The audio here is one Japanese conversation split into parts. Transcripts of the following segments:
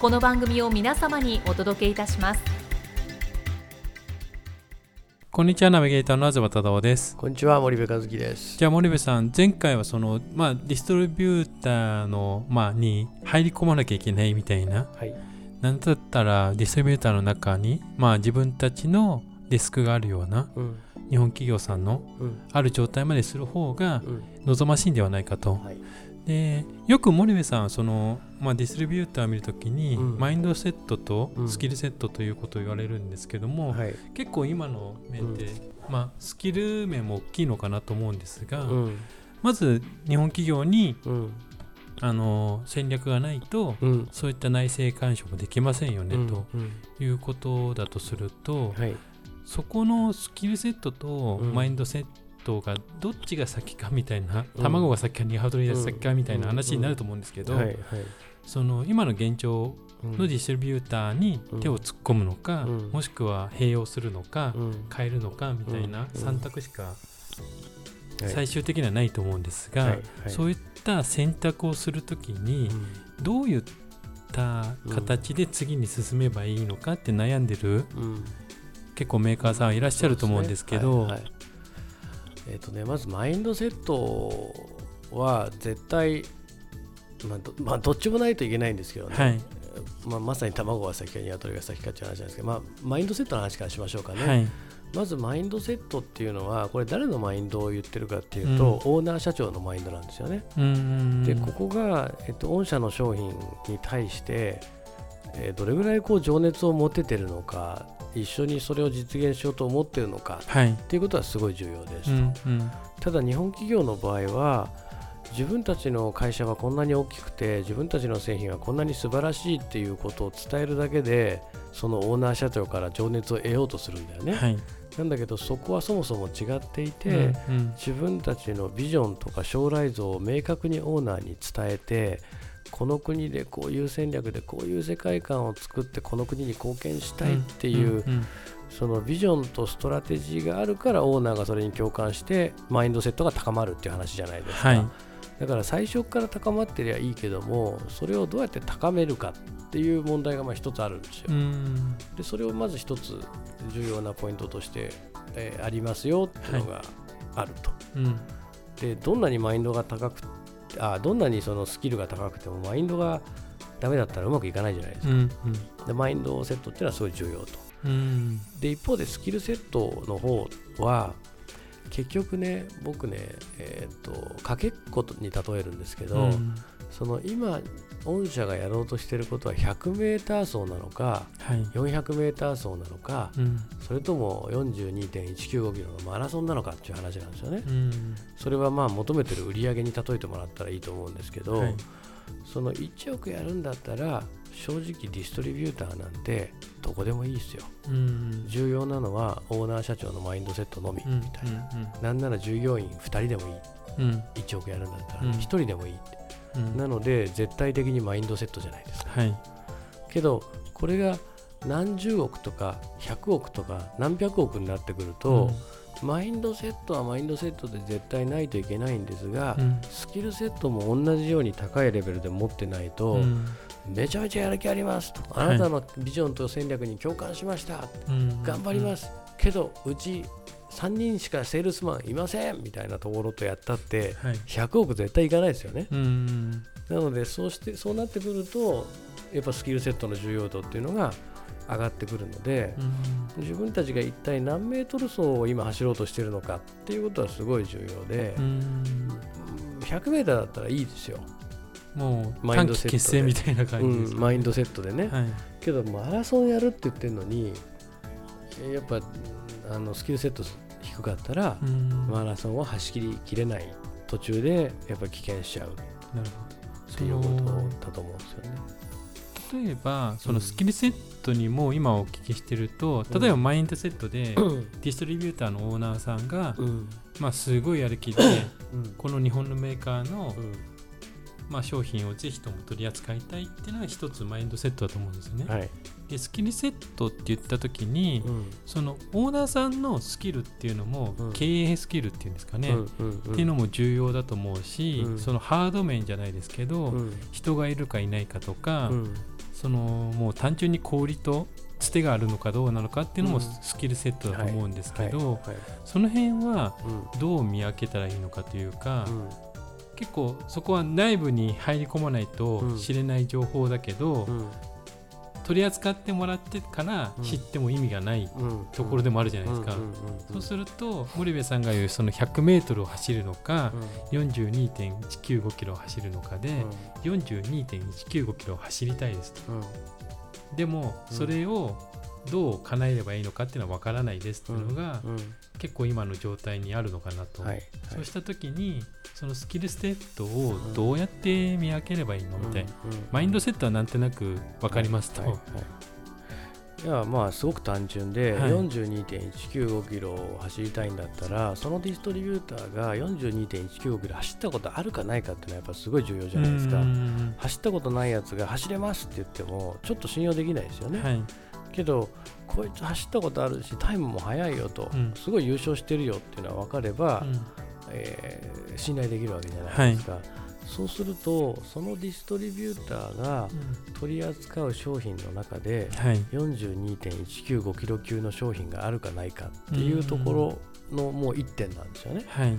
この番組を皆様にお届けいたします。こんにちはナビゲーターの東忠夫です。こんにちは森部和樹です。じゃあ森部さん前回はそのまあディストリビューターのまあに入り込まなきゃいけないみたいな、はい、なんだったらディストリビューターの中にまあ自分たちのデスクがあるような、うん、日本企業さんのある状態までする方が望ましいんではないかと、はいでよく森部さんその、まあ、ディストリビューターを見るときに、うん、マインドセットとスキルセットということを言われるんですけども、うんはい、結構今の面で、うん、まあ、スキル面も大きいのかなと思うんですが、まず日本企業に、あの戦略がないと、そういった内政干渉もできませんよね、ということだとすると、はい、そこのスキルセットとマインドセットトがどっちが先かみたいな、卵が先かニワトリが先かみたいな話になると思うんですけど、その今の現状のディストリビューターに手を突っ込むのか、もしくは併用するのか、変えるのかみたいな3択しか最終的にはないと思うんですが、そういった選択をするときにどういった形で次に進めばいいのかって悩んでる、結構メーカーさんいらっしゃると思うんですけど、えーとね、まずマインドセットは絶対、まあどまあ、どっちもないといけないんですけどね、はい、まあ、まさに卵が先か鶏が先かっていう話なんですけど、まあ、マインドセットの話からしましょうかね。はい。まずマインドセットっていうのはこれ誰のマインドを言ってるかっていうと、うん、オーナー社長のマインドなんですよね。でここが、えっと、御社の商品に対して、えー、どれぐらいこう情熱を持ててるのか一緒にそれを実現しようと思っているのか、はい、っていうことはすごい重要ですと、うんうん、ただ日本企業の場合は自分たちの会社はこんなに大きくて自分たちの製品はこんなに素晴らしいっていうことを伝えるだけでそのオーナー社長から情熱を得ようとするんだよね、はい、なんだけどそこはそもそも違っていて、うんうん、自分たちのビジョンとか将来像を明確にオーナーに伝えてこの国でこういう戦略でこういう世界観を作ってこの国に貢献したいっていう、そのビジョンとストラテジーがあるからオーナーがそれに共感してマインドセットが高まるっていう話じゃないですか、はい、だから最初から高まってりゃいいけどもそれをどうやって高めるかっていう問題がまあ一つあるんですよ。でそれをまず一つ重要なポイントとして、えー、ありますよっていうのがあると、はいうん、でどんなにマインドが高くあどんなにそのスキルが高くてもマインドがダメだったらうまくいかないじゃないですか、うんうん、でマインドセットっていうのはすごい重要と、うん、で一方でスキルセットの方は結局ね僕ね、えーと、かけっことに例えるんですけど、うん、その今御社がやろうとしていることは 100m 走なのか、はい、400m 走なのか、うん、それとも42.195キロのマラソンなのかっていう話なんですよね。うん、それはまあ求めてる売り上げに例えてもらったらいいと思うんですけど、はい、その1億やるんだったら正直ディストリビューターなんてどこでもいいですよ、うん、重要なのはオーナー社長のマインドセットのみみたいな、うん。うん、なんなら従業員2人でもいい、うん、1億やるんだったら1人でもいいって、なので絶対的にマインドセットじゃないですか、はい、けどこれが何十億とか100億とか何百億になってくると、マインドセットはマインドセットで絶対ないといけないんですが、うん、スキルセットも同じように高いレベルで持ってないと、うん、めちゃめちゃやる気ありますと、あなたのビジョンと戦略に共感しました、頑張ります、けどうち3人しかセールスマンいませんみたいなところとやったって、100億絶対いかないですよね。なのでそうしてそうなってくるとやっぱスキルセットの重要度っていうのが上がってくるので、うん、自分たちが一体何メートル走を今走ろうとしているのかっていうことはすごい重要で、うん、100メーターだったらいいですよ。もう短期決戦みたいな感じです、うん、マインドセットでね、はい、けどマラソンやるって言ってるのにやっぱあのスキルセット低かったらマラソンを走りきれない途中でやっぱり危険しちゃう。っていうことだと思うんですよね。例えばそのスキルセットにも今お聞きしてると、例えばマインドセットでディストリビューターのオーナーさんが、まあ、すごいやる気で、この日本のメーカーのまあ、商品をぜひとも取り扱いたいっていうのが一つマインドセットだと思うんですよね。はい、でスキルセットって言った時に、うん、そのオーナーさんのスキルっていうのも、うん、経営スキルっていうんですかね、うんうんうん、っていうのも重要だと思うし、そのハード面じゃないですけど、人がいるかいないかとか、そのもう単純に氷とつてがあるのかどうなのかっていうのもスキルセットだと思うんですけど、その辺はどう見分けたらいいのかというか、結構そこは内部に入り込まないと知れない情報だけど、うん、取り扱ってもらってから知っても意味がないところでもあるじゃないですか。そうすると森部さんが言うその 100m を走るのか、うん、42.195キロを走るのかで、うん、42.195キロを走りたいですと。でもそれをどう叶えればいいのかっていうのは分からないですっていうのが、結構今の状態にあるのかなと、そうした時にそのスキルステットをどうやって見分ければいいのみたいな、マインドセットはなんとなく分かりますと。はいいやまあすごく単純で、はい、42.195キロを走りたいんだったらそのディストリビューターが42.195キロ走ったことあるかないかっていうのはやっぱすごい重要じゃないですか。走ったことないやつが走れますって言ってもちょっと信用できないですよね、はい、けどこいつ走ったことあるしタイムも速いよと、うん、すごい優勝してるよっていうのは分かれば、うん、えー、信頼できるわけじゃないですか、はい、そうするとそのディストリビューターが取り扱う商品の中で、42.195キロ級の商品があるかないかっていうところのもう1点なんですよね。はい、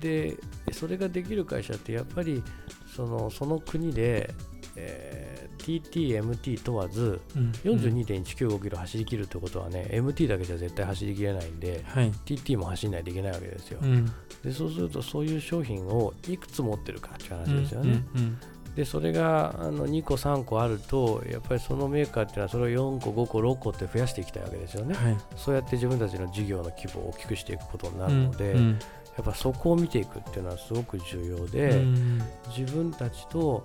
でそれができる会社ってやっぱりそのその国でえー、TT、MT 問わず、うん、42.195キロ走りきるってことはね、MT だけじゃ絶対走りきれないんで、はい、TT も走らないといけないわけですよ、うん、で。そうすると、そういう商品をいくつ持ってるかっていう話ですよね。うんうんうん。でそれがあの2個、3個あるとやっぱりそのメーカーっていうのはそれを4個、5個、6個って増やしていきたいわけですよね、はい、そうやって自分たちの事業の規模を大きくしていくことになるので、うんうん、やっぱそこを見ていくっていうのはすごく重要で、うん、自分たちと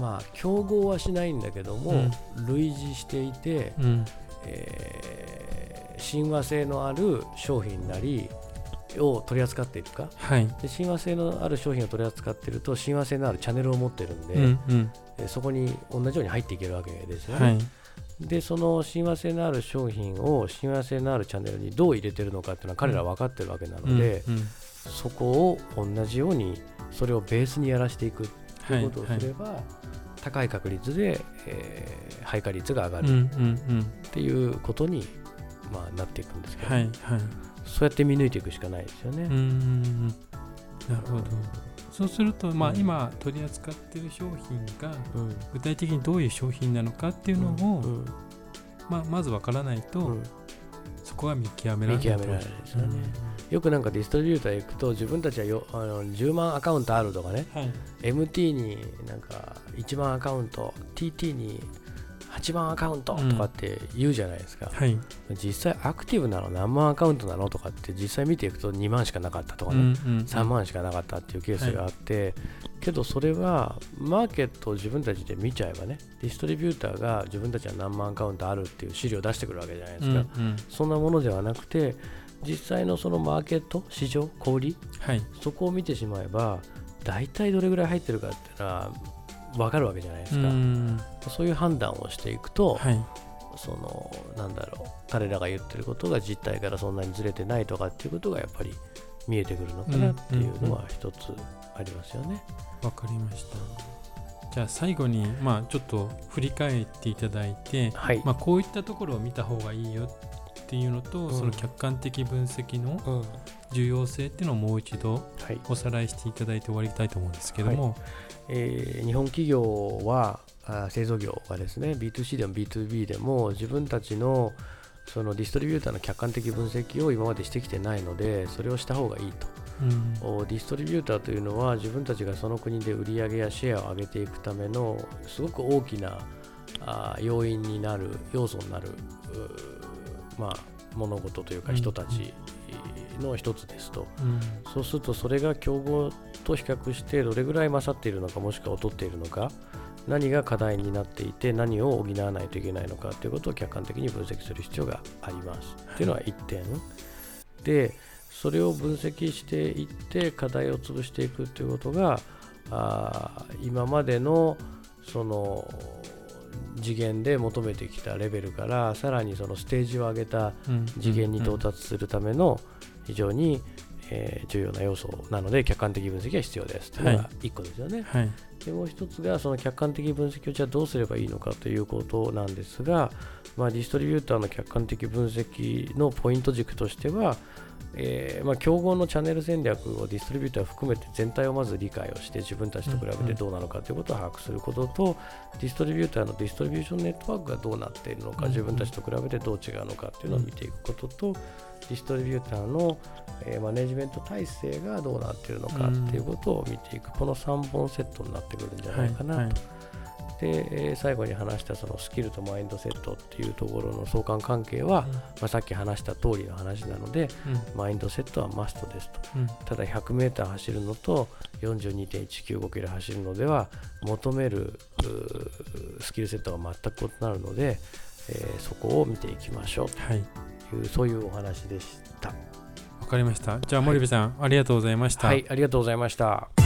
まあ、競合はしないんだけども、うん、類似していて、うん、えー、親和性のある商品なりを取り扱っているか、はい、で親和性のある商品を取り扱っていると親和性のあるチャンネルを持っているんで、うんうん、えそこに同じように入っていけるわけですよね。はい。でその親和性のある商品を親和性のあるチャンネルにどう入れてるのかっていうのは彼らは分かってるわけなので、うんうん、そこを同じようにそれをベースにやらしていくということをすれば、はいはい、高い確率で、えー、配下率が上がるっていうことに、まあ、なっていくんですけど、はいはい、そうやって見抜いていくしかないですよね。なるほど。そうすると、まあ、今取り扱っている商品が具体的にどういう商品なのかっていうのを、まあ、まず分からないと、そこは見極められないですよね。よくなんかディストリビューター行くと自分たちはよあの10万アカウントあるとかね、はい、MT になんか1万アカウント TT に8万アカウントとかって言うじゃないですか、うん。はい、実際アクティブなの何万アカウントなのとかって実際見ていくと2万しかなかったとかね、うんうん、3万しかなかったっていうケースがあって、はい、けどそれはマーケットを自分たちで見ちゃえばねディストリビューターが自分たちは何万アカウントあるっていう資料を出してくるわけじゃないですか、うんうん、そんなものではなくて実際のそのマーケット市場小売、はい、そこを見てしまえば大体どれぐらい入ってるかっていうのは分かるわけじゃないですか。そういう判断をしていくと、はい、そのなんだろう彼らが言ってることが実態からそんなにずれてないとかっていうことがやっぱり見えてくるのかなっていうのは一つありますよね。わ、かりました。じゃあ最後に、まあ、ちょっと振り返っていただいて、はい、まあ、こういったところを見た方がいいよっていうのと、うん、その客観的分析の重要性っていうのをもう一度おさらいしていただいて終わりたいと思うんですけども、はい、えー、日本企業はあ製造業がですね B2C でも B2B でも自分たちのそのディストリビューターの客観的分析を今までしてきてないのでそれをした方がいいと、うん、ディストリビューターというのは自分たちがその国で売り上げやシェアを上げていくためのすごく大きなあ要因になる要素になるまあ、物事というか人たちの一つですと、うん、そうするとそれが競合と比較してどれぐらい勝っているのかもしくは劣っているのか何が課題になっていて何を補わないといけないのかということを客観的に分析する必要があります。というのは1点。でそれを分析していって課題を潰していくということがあ今までのその次元で求めてきたレベルからさらにそのステージを上げた次元に到達するための非常に、えー、重要な要素なので客観的分析が必要ですというのが1個ですよね。はい、でもう1つがその客観的分析をじゃあどうすればいいのかということなんですが、まあ、ディストリビューターの客観的分析のポイント軸としてはえーまあ、競合のチャンネル戦略をディストリビューター含めて全体をまず理解をして自分たちと比べてどうなのかということを把握することと、ディストリビューターのディストリビューションネットワークがどうなっているのか自分たちと比べてどう違うのかというのを見ていくことと、ディストリビューターの、えー、マネジメント体制がどうなっているのかということを見ていくこの3本セットになってくるんじゃないかなと。で、最後に話したそのスキルとマインドセットっていうところの相関関係は、うん、まあ、さっき話した通りの話なので、うん、マインドセットはマストですと、うん、ただ 100m 走るのと42.195キロ走るのでは求めるスキルセットが全く異なるので、えー、そこを見ていきましょうという、はい、そういうお話でした。わかりました。じゃあ森部さん、はい、ありがとうございました。はい、ありがとうございました。